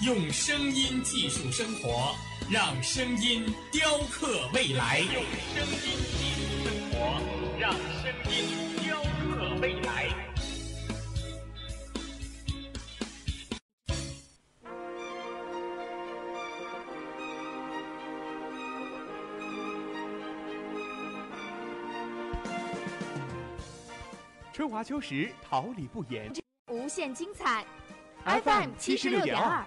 用声音技术生活，让声音雕刻未来。用声音技术生活，让声音雕刻未来。春华秋实，桃李不言。无限精彩 FM 七十六点二。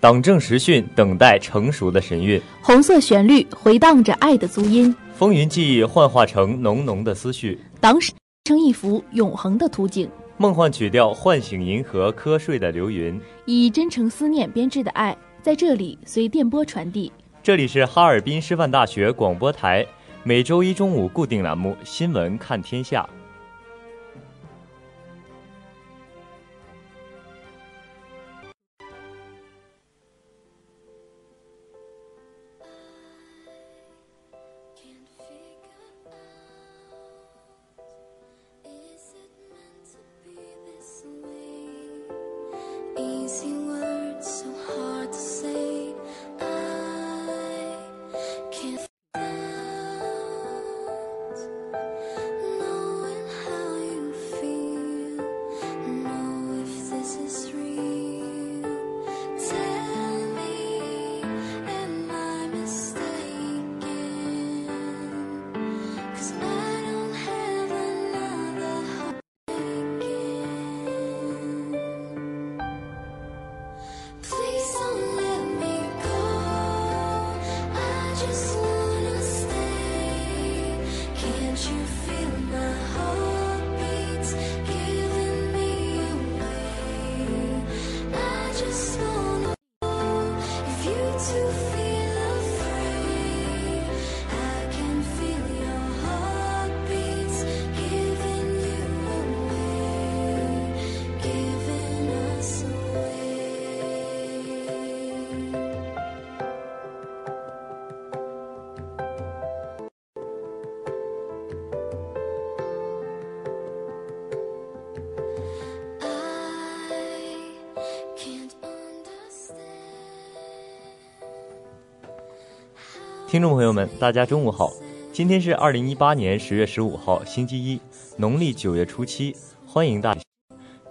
党政时讯，等待成熟的神韵。红色旋律回荡着爱的足音，风云记忆幻化成浓浓的思绪，党史成一幅永恒的图景。梦幻曲调唤醒银河瞌睡的流云，以真诚思念编织的爱，在这里随电波传递。这里是哈尔滨师范大学广播台，每周一中午固定栏目《新闻看天下》。听众朋友们，大家中午好！今天是二零一八年十月十五号，星期一，农历九月初七。欢迎大家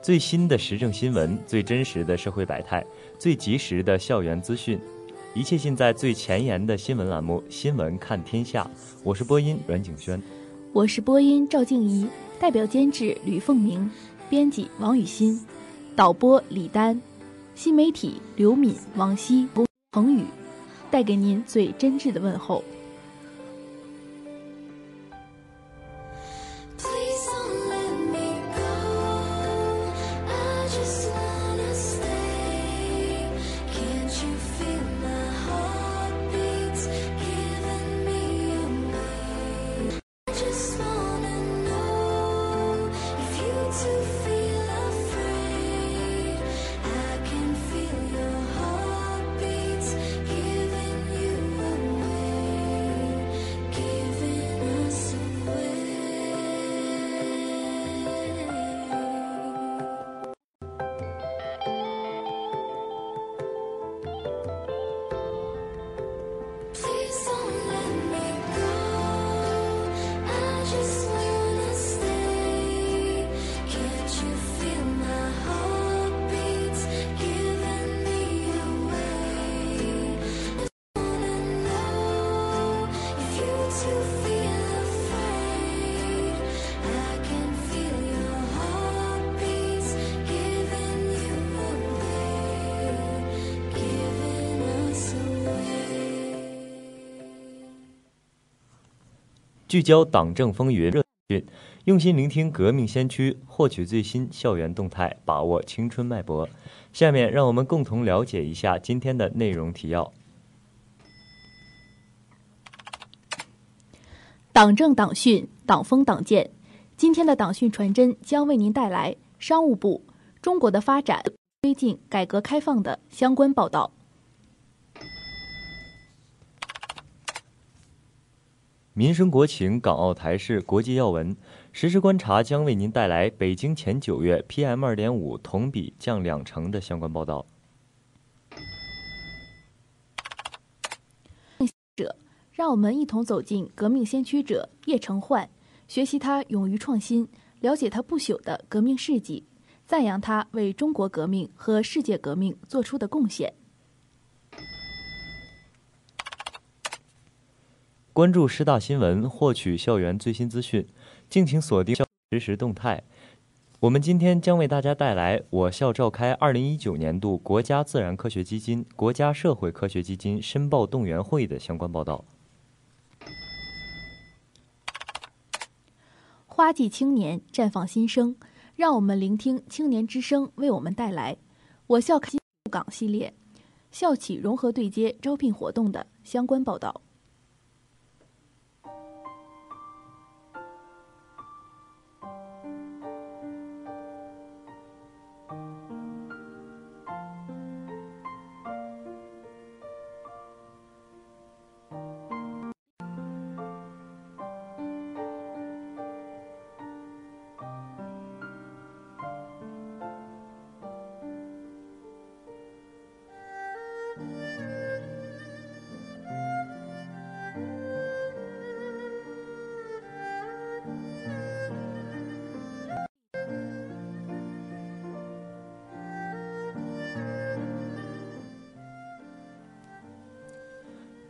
最新的时政新闻、最真实的社会百态、最及时的校园资讯，一切尽在最前沿的新闻栏目《新闻看天下》。我是播音阮景轩，我是播音赵静怡，代表监制吕凤鸣，编辑王雨欣，导播李丹，新媒体刘敏、王希、彭宇。带给您最真挚的问候。聚焦党政风云热讯，用心聆听革命先驱，获取最新校园动态，把握青春脉搏。下面让我们共同了解一下今天的内容提要。党政党训，党风党建。今天的党训传真将为您带来商务部中国的发展推进改革开放的相关报道。民生国情、港澳台事、国际要闻，实时观察将为您带来北京前九月 PM 二点五同比降两成的相关报道。者让我们一同走进革命先驱者叶成焕，学习他勇于创新，了解他不朽的革命事迹，赞扬他为中国革命和世界革命做出的贡献。关注师大新闻，获取校园最新资讯，敬请锁定校实时动态。我们今天将为大家带来我校召开二零一九年度国家自然科学基金、国家社会科学基金申报动员会的相关报道。花季青年绽放新生，让我们聆听青年之声为我们带来我校开港系列校企融合对接招聘活动的相关报道。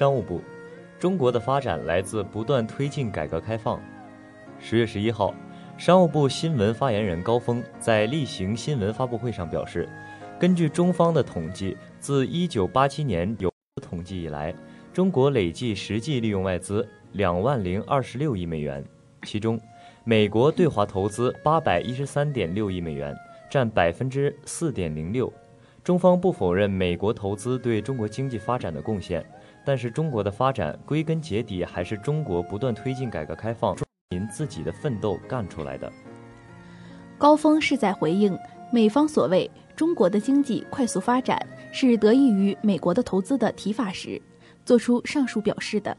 商务部，中国的发展来自不断推进改革开放。十月十一号，商务部新闻发言人高峰在例行新闻发布会上表示，根据中方的统计，自一九八七年有统计以来，中国累计实际利用外资两万零二十六亿美元，其中，美国对华投资八百一十三点六亿美元，占百分之四点零六。中方不否认美国投资对中国经济发展的贡献。但是中国的发展归根结底还是中国不断推进改革开放、民自己的奋斗干出来的。高峰是在回应美方所谓中国的经济快速发展是得益于美国的投资的提法时，做出上述表示的。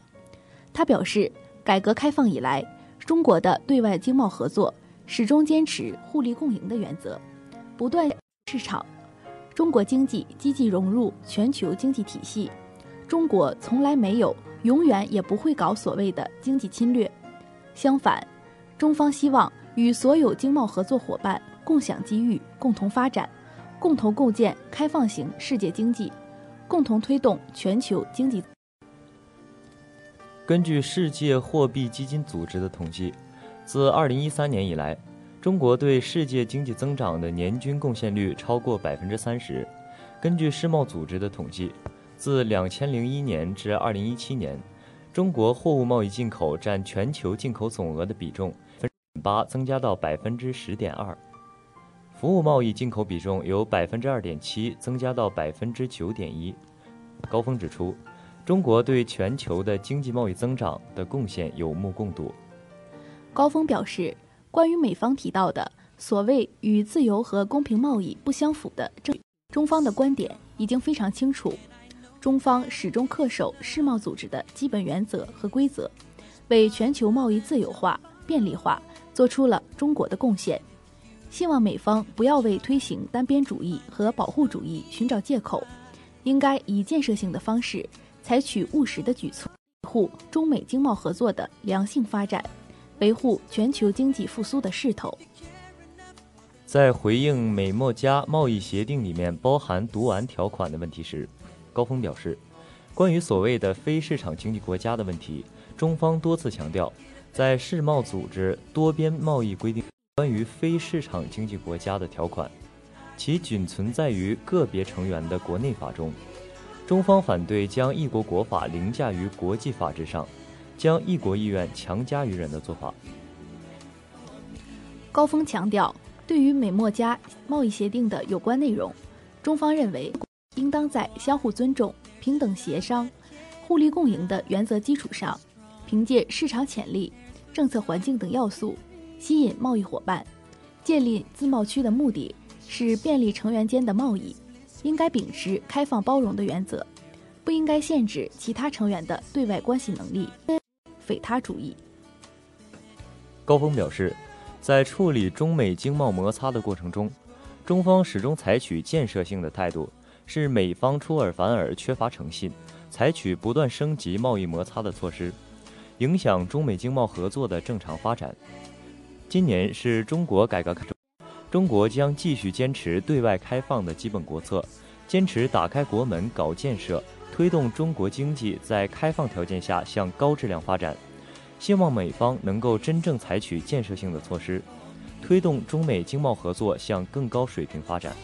他表示，改革开放以来，中国的对外经贸合作始终坚持互利共赢的原则，不断市场，中国经济积极融入全球经济体系。中国从来没有，永远也不会搞所谓的经济侵略。相反，中方希望与所有经贸合作伙伴共享机遇，共同发展，共同构建开放型世界经济，共同推动全球经济。根据世界货币基金组织的统计，自2013年以来，中国对世界经济增长的年均贡献率超过百分之三十。根据世贸组织的统计，自2001年至2017年，中国货物贸易进口占全球进口总额的比重分八增加到百分之十点二，服务贸易进口比重由百分之二点七增加到百分之九点一。高峰指出。中国对全球的经济贸易增长的贡献有目共睹。高峰表示，关于美方提到的所谓与自由和公平贸易不相符的证，中方的观点已经非常清楚。中方始终恪守世贸组织的基本原则和规则，为全球贸易自由化、便利化做出了中国的贡献。希望美方不要为推行单边主义和保护主义寻找借口，应该以建设性的方式。采取务实的举措，维护中美经贸合作的良性发展，维护全球经济复苏的势头。在回应美墨加贸易协定里面包含毒丸条款的问题时，高峰表示，关于所谓的非市场经济国家的问题，中方多次强调，在世贸组织多边贸易规定关于非市场经济国家的条款，其仅存在于个别成员的国内法中。中方反对将一国国法凌驾于国际法之上，将一国意愿强加于人的做法。高峰强调，对于美墨加贸易协定的有关内容，中方认为应当在相互尊重、平等协商、互利共赢的原则基础上，凭借市场潜力、政策环境等要素，吸引贸易伙伴。建立自贸区的目的是便利成员间的贸易。应该秉持开放包容的原则，不应该限制其他成员的对外关系能力，匪他主义。高峰表示，在处理中美经贸摩擦的过程中，中方始终采取建设性的态度，是美方出尔反尔、缺乏诚信，采取不断升级贸易摩擦的措施，影响中美经贸合作的正常发展。今年是中国改革开放。中国将继续坚持对外开放的基本国策，坚持打开国门搞建设，推动中国经济在开放条件下向高质量发展。希望美方能够真正采取建设性的措施，推动中美经贸合作向更高水平发展。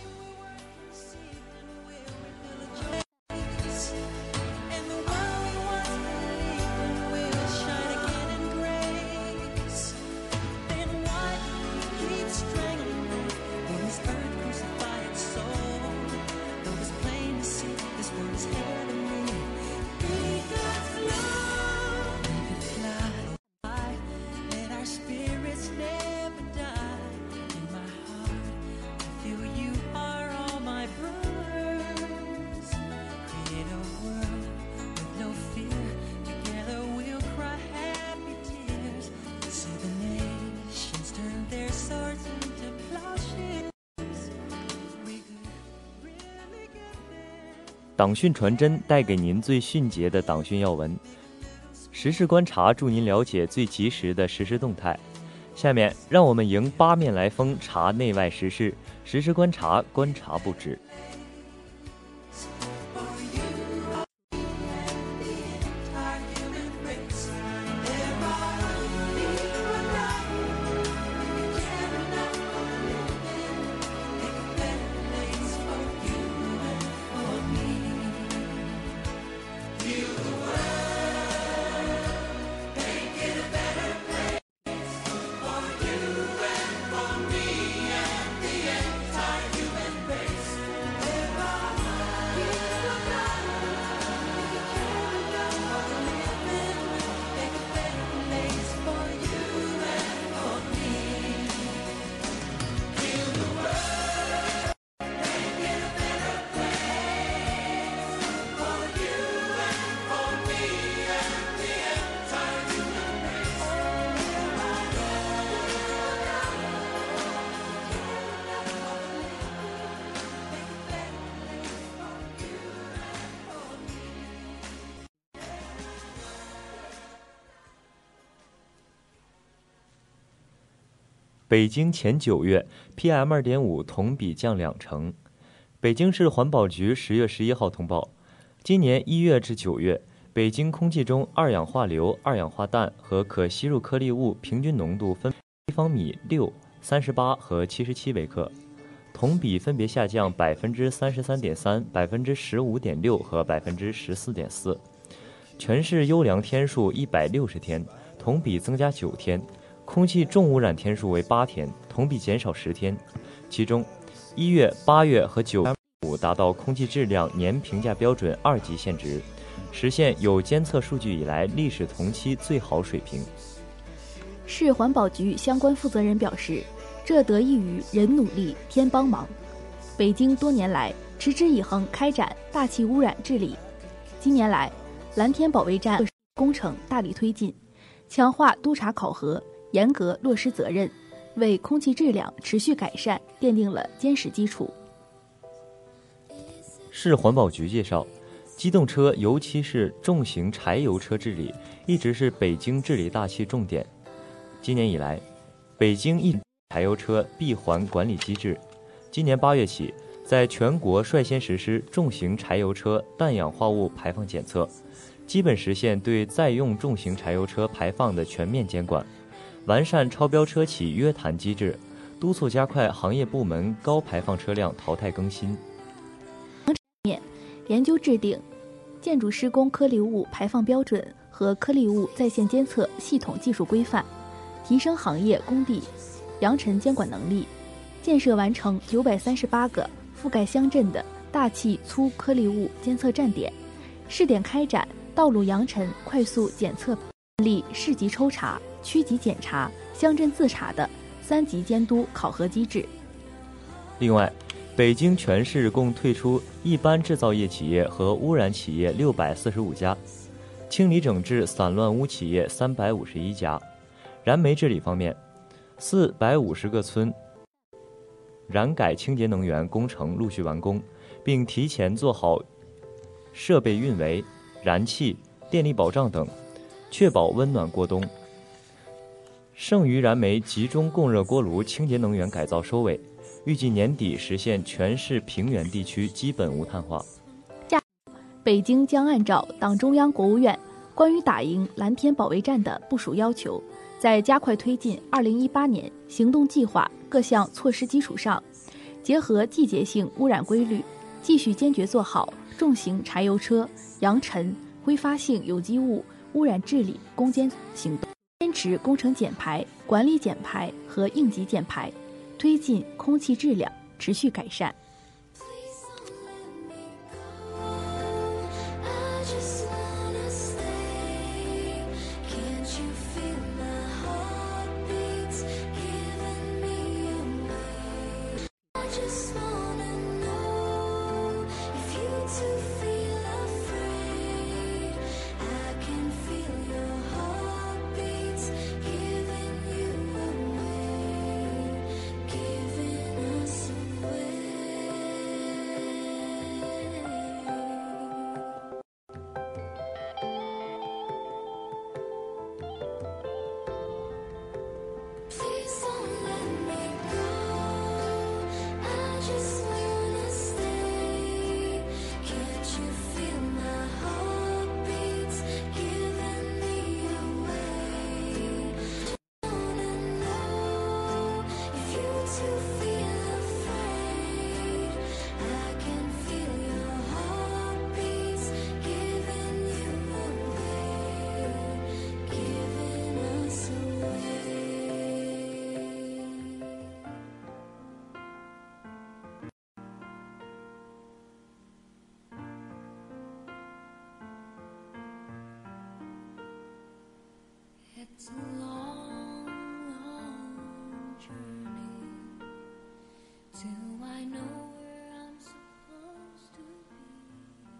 党讯传真带给您最迅捷的党讯要闻，时事观察助您了解最及时的实时动态。下面让我们迎八面来风，查内外时事，实时观察，观察不止。北京前九月 PM 二点五同比降两成。北京市环保局十月十一号通报，今年一月至九月，北京空气中二氧化硫、二氧化氮和可吸入颗粒物平均浓度分立方米六、三十八和七十七微克，同比分别下降百分之三十三点三、百分之十五点六和百分之十四点四。全市优良天数一百六十天，同比增加九天；空气重污染天数为八天，同比减少十天。其中，一月、八月和九月五达到空气质量年评价标准二级限值，实现有监测数据以来历史同期最好水平。市环保局相关负责人表示，这得益于人努力天帮忙。北京多年来持之以恒开展大气污染治理，近年来，蓝天保卫战工程大力推进，强化督查考核，严格落实责任，为空气质量持续改善奠定了坚实基础。市环保局介绍，机动车尤其是重型柴油车治理一直是北京治理大气重点。今年以来，北京一柴油车闭环管理机制，今年八月起，在全国率先实施重型柴油车氮氧化物排放检测，基本实现对在用重型柴油车排放的全面监管，完善超标车企约谈机制，督促加快行业部门高排放车辆淘汰更新。研究制定建筑施工颗粒物排放标准和颗粒物在线监测系统技术规范，提升行业工地扬尘监管能力，建设完成九百三十八个覆盖乡镇的大气粗颗粒物监测站点，试点开展道路扬尘快速检测，力市级抽查、区级检查、乡镇自查的三级监督考核机制。另外，北京全市共退出一般制造业企业和污染企业六百四十五家，清理整治散乱污企业三百五十一家。燃煤治理方面，四百五十个村燃改清洁能源工程陆续完工，并提前做好设备运维、燃气、电力保障等，确保温暖过冬。剩余燃煤集中供热锅炉清洁能源改造收尾。预计年底实现全市平原地区基本无碳化。北京将按照党中央、国务院关于打赢蓝天保卫战的部署要求，在加快推进2018年行动计划各项措施基础上，结合季节性污染规律，继续坚决做好重型柴油车扬尘、挥发性有机物污染治理攻坚行动，坚持工程减排、管理减排和应急减排。推进空气质量持续改善。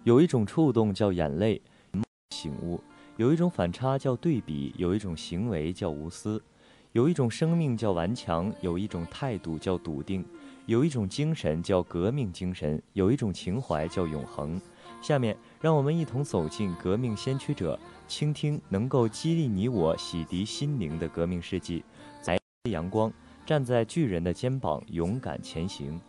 有一种触动叫眼泪，醒悟；有一种反差叫对比；有一种行为叫无私；有一种生命叫顽强；有一种态度叫笃定；有一种精神叫革命精神；有一种情怀叫永恒。下面，让我们一同走进革命先驱者，倾听能够激励你我、洗涤心灵的革命事迹，在阳光，站在巨人的肩膀，勇敢前行。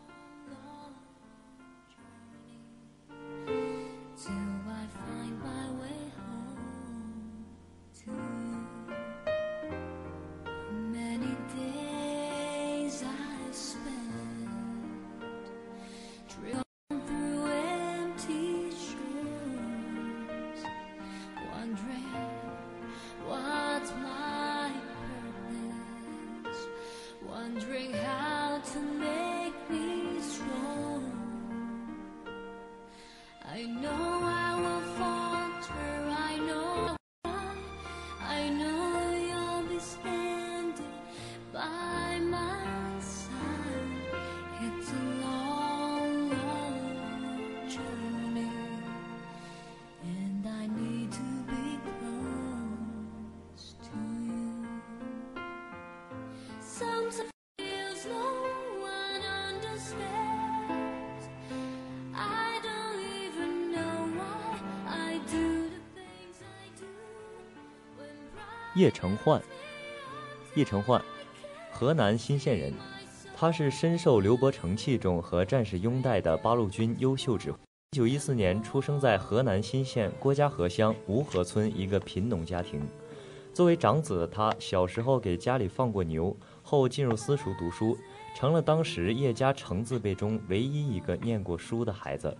叶承焕，叶承焕，河南新县人，他是深受刘伯承器重和战士拥戴的八路军优秀指挥。一九一四年出生在河南新县郭家河乡吴河村一个贫农家庭。作为长子的他，小时候给家里放过牛，后进入私塾读书，成了当时叶家成字辈中唯一一个念过书的孩子。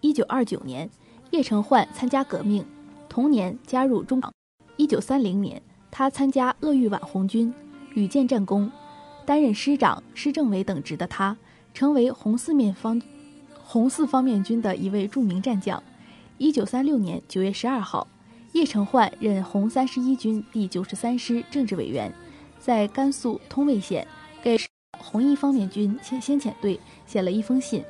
一九二九年，叶承焕参加革命，同年加入中党。一九三零年，他参加鄂豫皖红军，屡建战功，担任师长、师政委等职的他，成为红四面方红四方面军的一位著名战将。一九三六年九月十二号，叶成焕任红三十一军第九十三师政治委员，在甘肃通渭县给红一方面军先先遣队写了一封信。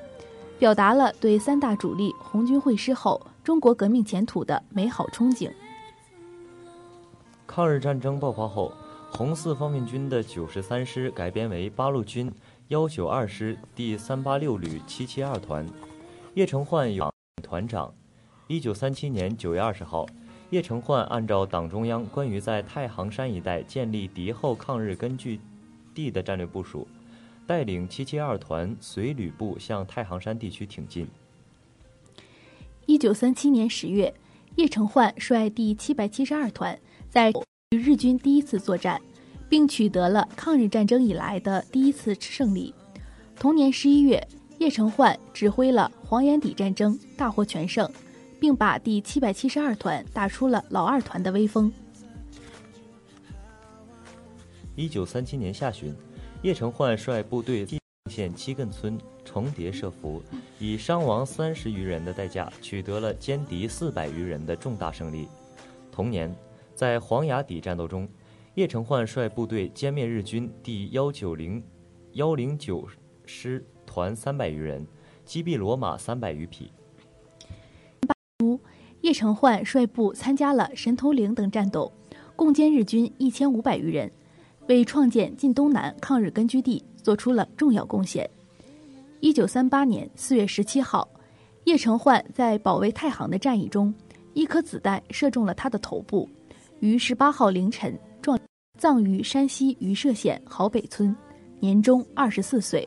表达了对三大主力红军会师后中国革命前途的美好憧憬。抗日战争爆发后，红四方面军的九十三师改编为八路军幺九二师第三八六旅七七二团，叶承焕有团长。一九三七年九月二十号，叶承焕按照党中央关于在太行山一带建立敌后抗日根据地的战略部署，带领七七二团随旅部向太行山地区挺进。一九三七年十月，叶承焕率第七百七十二团在与日军第一次作战，并取得了抗日战争以来的第一次胜利。同年十一月，叶承焕指挥了黄岩底战争，大获全胜，并把第七百七十二团打出了老二团的威风。一九三七年下旬，叶承焕率部队进县七亘村重叠设伏，以伤亡三十余人的代价，取得了歼敌四百余人的重大胜利。同年，在黄崖底战斗中，叶承焕率部队歼灭日军第幺九零幺零九师团三百余人，击毙骡马三百余匹。叶承焕率部参加了神头岭等战斗，共歼日军一千五百余人，为创建晋东南抗日根据地做出了重要贡献。一九三八年四月十七号，叶承焕在保卫太行的战役中，一颗子弹射中了他的头部，于十八号凌晨撞葬于山西榆社县郝北村，年终二十四岁。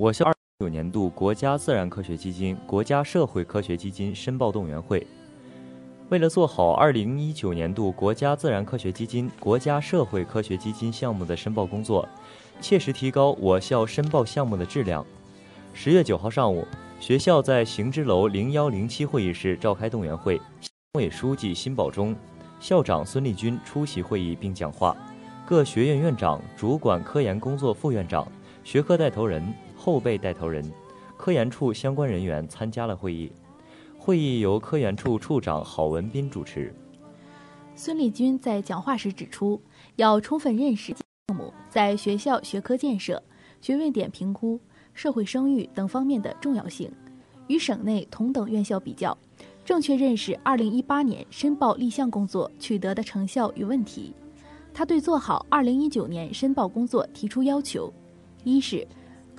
我校二九年度国家自然科学基金、国家社会科学基金申报动员会。为了做好二零一九年度国家自然科学基金、国家社会科学基金项目的申报工作，切实提高我校申报项目的质量。十月九号上午，学校在行知楼零幺零七会议室召开动员会，党委书记辛保忠、校长孙立军出席会议并讲话，各学院院长、主管科研工作副院长、学科带头人、后备带头人、科研处相关人员参加了会议。会议由科研处处长郝文斌主持。孙立军在讲话时指出，要充分认识项目在学校学科建设、学位点评估、社会声誉等方面的重要性，与省内同等院校比较，正确认识2018年申报立项工作取得的成效与问题。他对做好2019年申报工作提出要求：一是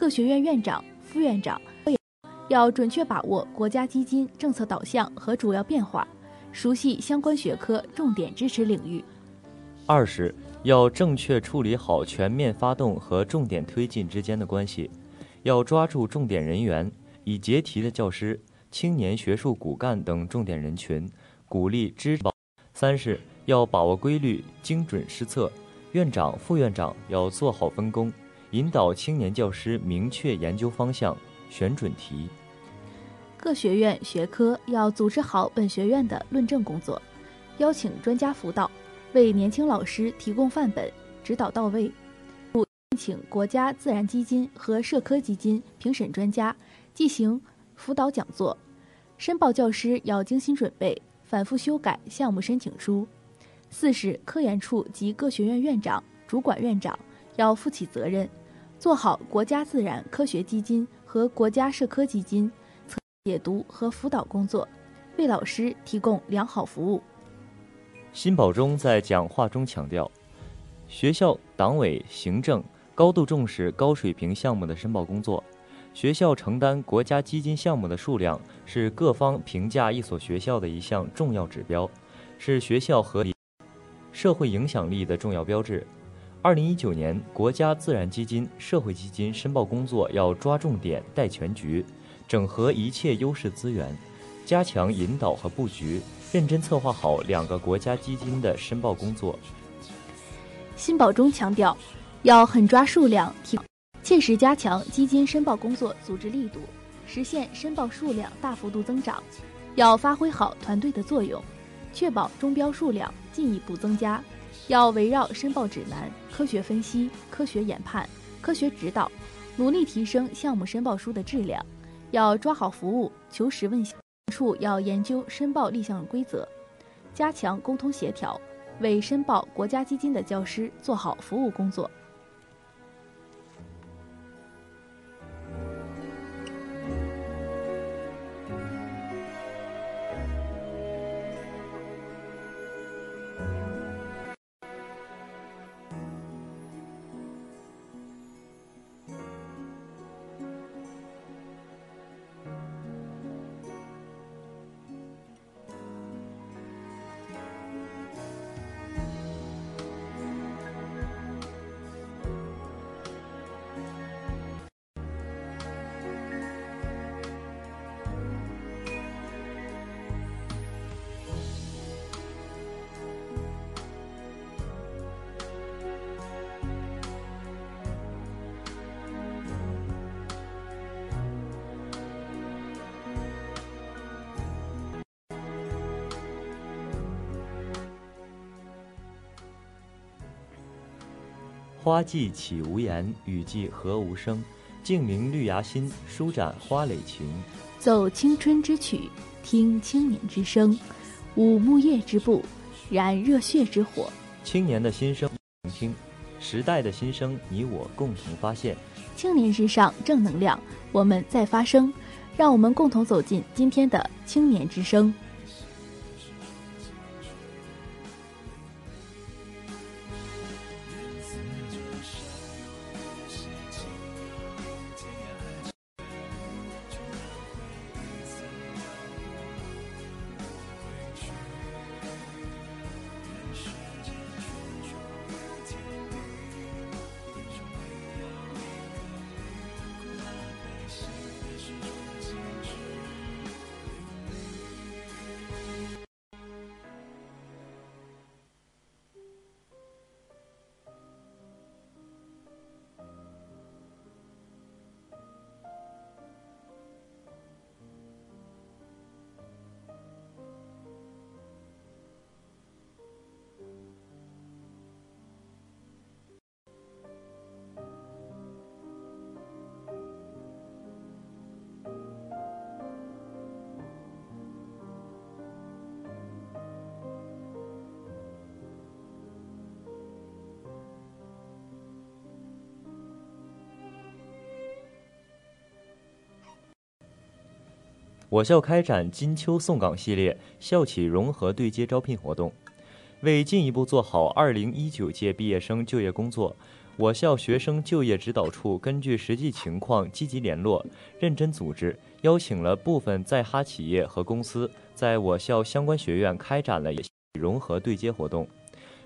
各学院院长、副院长。要准确把握国家基金政策导向和主要变化，熟悉相关学科重点支持领域。二是要正确处理好全面发动和重点推进之间的关系，要抓住重点人员，以结题的教师、青年学术骨干等重点人群，鼓励支持。三是要把握规律，精准施策。院长、副院长要做好分工，引导青年教师明确研究方向，选准题。各学院学科要组织好本学院的论证工作，邀请专家辅导，为年轻老师提供范本，指导到位。请国家自然基金和社科基金评审专家进行辅导讲座。申报教师要精心准备，反复修改项目申请书。四是科研处及各学院院长、主管院长要负起责任，做好国家自然科学基金和国家社科基金。解读和辅导工作，为老师提供良好服务。辛保忠在讲话中强调，学校党委行政高度重视高水平项目的申报工作。学校承担国家基金项目的数量是各方评价一所学校的一项重要指标，是学校合理社会影响力的重要标志。二零一九年国家自然基金、社会基金申报工作要抓重点、带全局。整合一切优势资源，加强引导和布局，认真策划好两个国家基金的申报工作。辛保忠强调，要狠抓数量，切实加强基金申报工作组织力度，实现申报数量大幅度增长。要发挥好团队的作用，确保中标数量进一步增加。要围绕申报指南、科学分析、科学研判、科学指导，努力提升项目申报书的质量。要抓好服务，求实问。处要研究申报立项规则，加强沟通协调，为申报国家基金的教师做好服务工作。花季岂无言，雨季何无声。静明绿芽心，舒展花蕾情。奏青春之曲，听青年之声。舞木叶之步，燃热血之火。青年的心声，聆听；时代的心声，你我共同发现。青年之上，正能量，我们在发声。让我们共同走进今天的青年之声。我校开展金秋送岗系列校企融合对接招聘活动。为进一步做好2019届毕业生就业工作，我校学生就业指导处根据实际情况积极联络、认真组织，邀请了部分在哈企业和公司在我校相关学院开展了融合对接活动，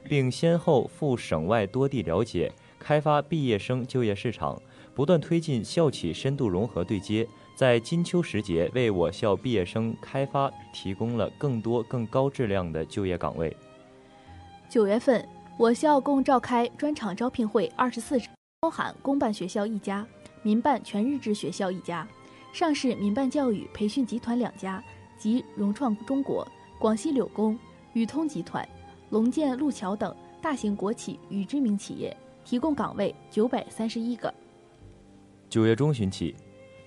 并先后赴省外多地了解、开发毕业生就业市场，不断推进校企深度融合对接，在金秋时节为我校毕业生开发提供了更多更高质量的就业岗位。九月份，我校共召开专场招聘会二十四场，包含公办学校一家、民办全日制学校一家、上市民办教育培训集团两家及融创中国、广西柳工。宇通集团、龙建路桥等大型国企与知名企业提供岗位九百三十一个。九月中旬起，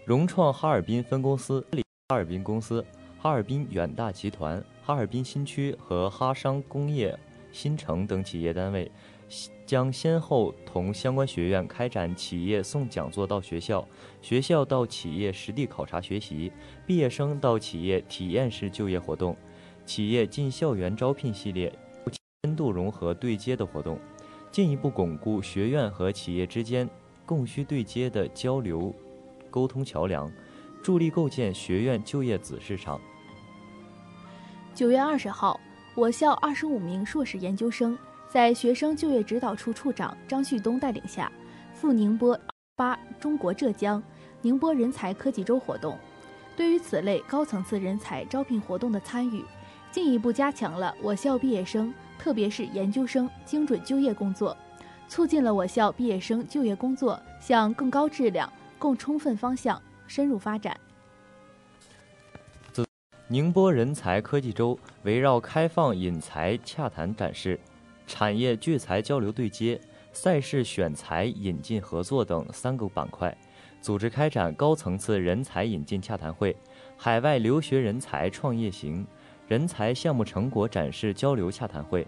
融创哈尔滨分公司、哈尔滨公司、哈尔滨远大集团、哈尔滨新区和哈商工业新城等企业单位，将先后同相关学院开展企业送讲座到学校、学校到企业实地考察学习、毕业生到企业体验式就业活动。企业进校园招聘系列深度融合对接的活动，进一步巩固学院和企业之间供需对接的交流沟通桥梁，助力构建学院就业子市场。九月二十号，我校二十五名硕士研究生在学生就业指导处处长张旭东带领下，赴宁波八中国浙江宁波人才科技周活动。对于此类高层次人才招聘活动的参与。进一步加强了我校毕业生，特别是研究生精准就业工作，促进了我校毕业生就业工作向更高质量、更充分方向深入发展。宁波人才科技周围绕开放引才洽谈展示、产业聚才交流对接、赛事选才引进合作等三个板块，组织开展高层次人才引进洽谈会、海外留学人才创业行。人才项目成果展示交流洽谈会、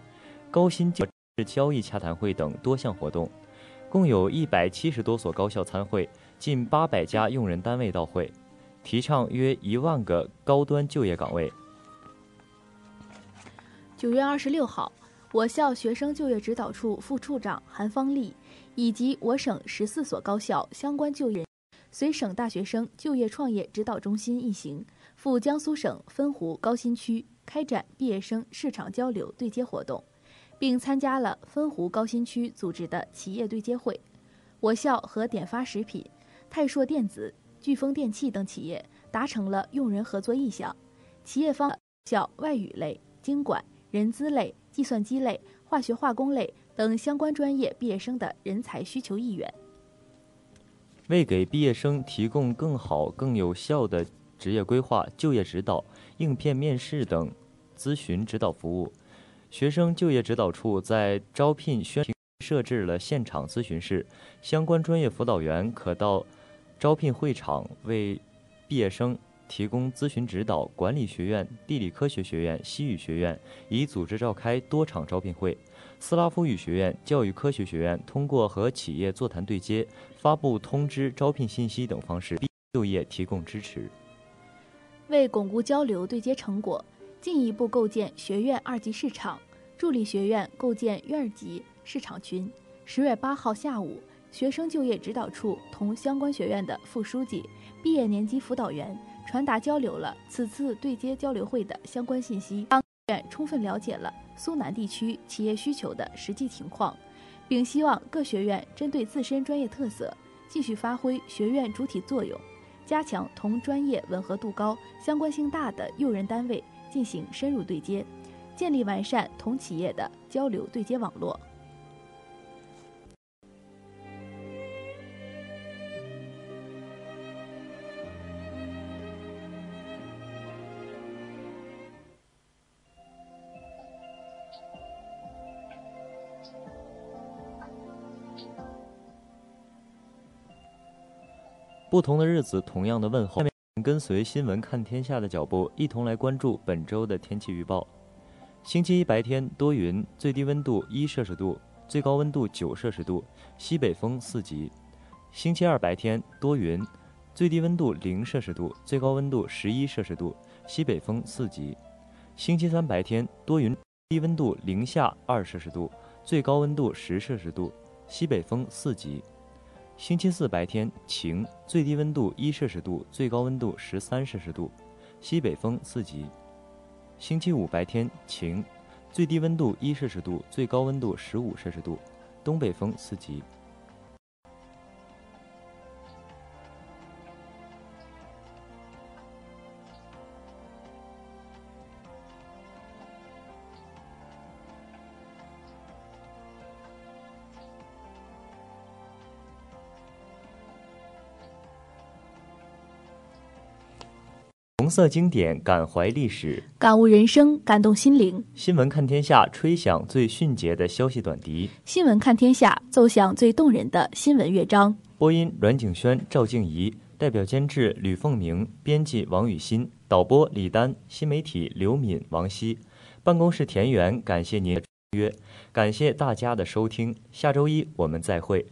高薪交易洽谈会等多项活动，共有一百七十多所高校参会，近八百家用人单位到会，提倡约一万个高端就业岗位。九月二十六号，我校学生就业指导处副处长韩方丽以及我省十四所高校相关就业，随省大学生就业创业指导中心一行。赴江苏省分湖高新区开展毕业生市场交流对接活动，并参加了分湖高新区组织的企业对接会。我校和点发食品、泰硕电子、飓风电器等企业达成了用人合作意向。企业方校外语类、经管、人资类、计算机类、化学化工类等相关专业毕业生的人才需求意愿。为给毕业生提供更好、更有效的。职业规划、就业指导、应聘面试等咨询指导服务。学生就业指导处在招聘宣设置了现场咨询室，相关专业辅导员可到招聘会场为毕业生提供咨询指导。管理学院、地理科学学院、西语学院已组织召开多场招聘会。斯拉夫语学院、教育科学学院通过和企业座谈对接、发布通知、招聘信息等方式，就业提供支持。为巩固交流对接成果，进一步构建学院二级市场，助力学院构建院级市场群。十月八号下午，学生就业指导处同相关学院的副书记、毕业年级辅导员传达交流了此次对接交流会的相关信息，让院充分了解了苏南地区企业需求的实际情况，并希望各学院针对自身专业特色，继续发挥学院主体作用。加强同专业吻合度高、相关性大的用人单位进行深入对接，建立完善同企业的交流对接网络。不同的日子，同样的问候。下面跟随新闻看天下的脚步，一同来关注本周的天气预报。星期一白天多云，最低温度一摄氏度，最高温度九摄氏度，西北风四级。星期二白天多云，最最低温度零摄氏度，最高温度十一摄氏度，西北风四级。星期三白天多云，低温度零下二摄氏度，最高温度十摄氏度，西北风四级。星期四白天晴，最低温度一摄氏度，最高温度十三摄氏度，西北风四级。星期五白天晴，最低温度一摄氏度，最高温度十五摄氏度，东北风四级。红色经典，感怀历史；感悟人生，感动心灵。新闻看天下，吹响最迅捷的消息短笛；新闻看天下，奏响最动人的新闻乐章。播音：阮景轩、赵静怡，代表监制：吕凤鸣，编辑：王雨欣，导播：李丹，新媒体：刘敏、王希，办公室：田园。感谢您的约，感谢大家的收听。下周一我们再会。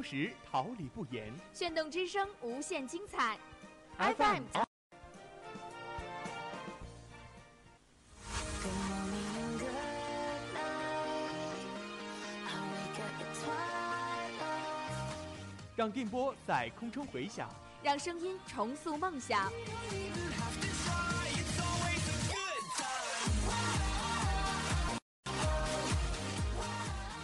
春华秋实，桃李不言。炫动之声，无限精彩。FM 让电波在空中回响，让声音重塑梦想。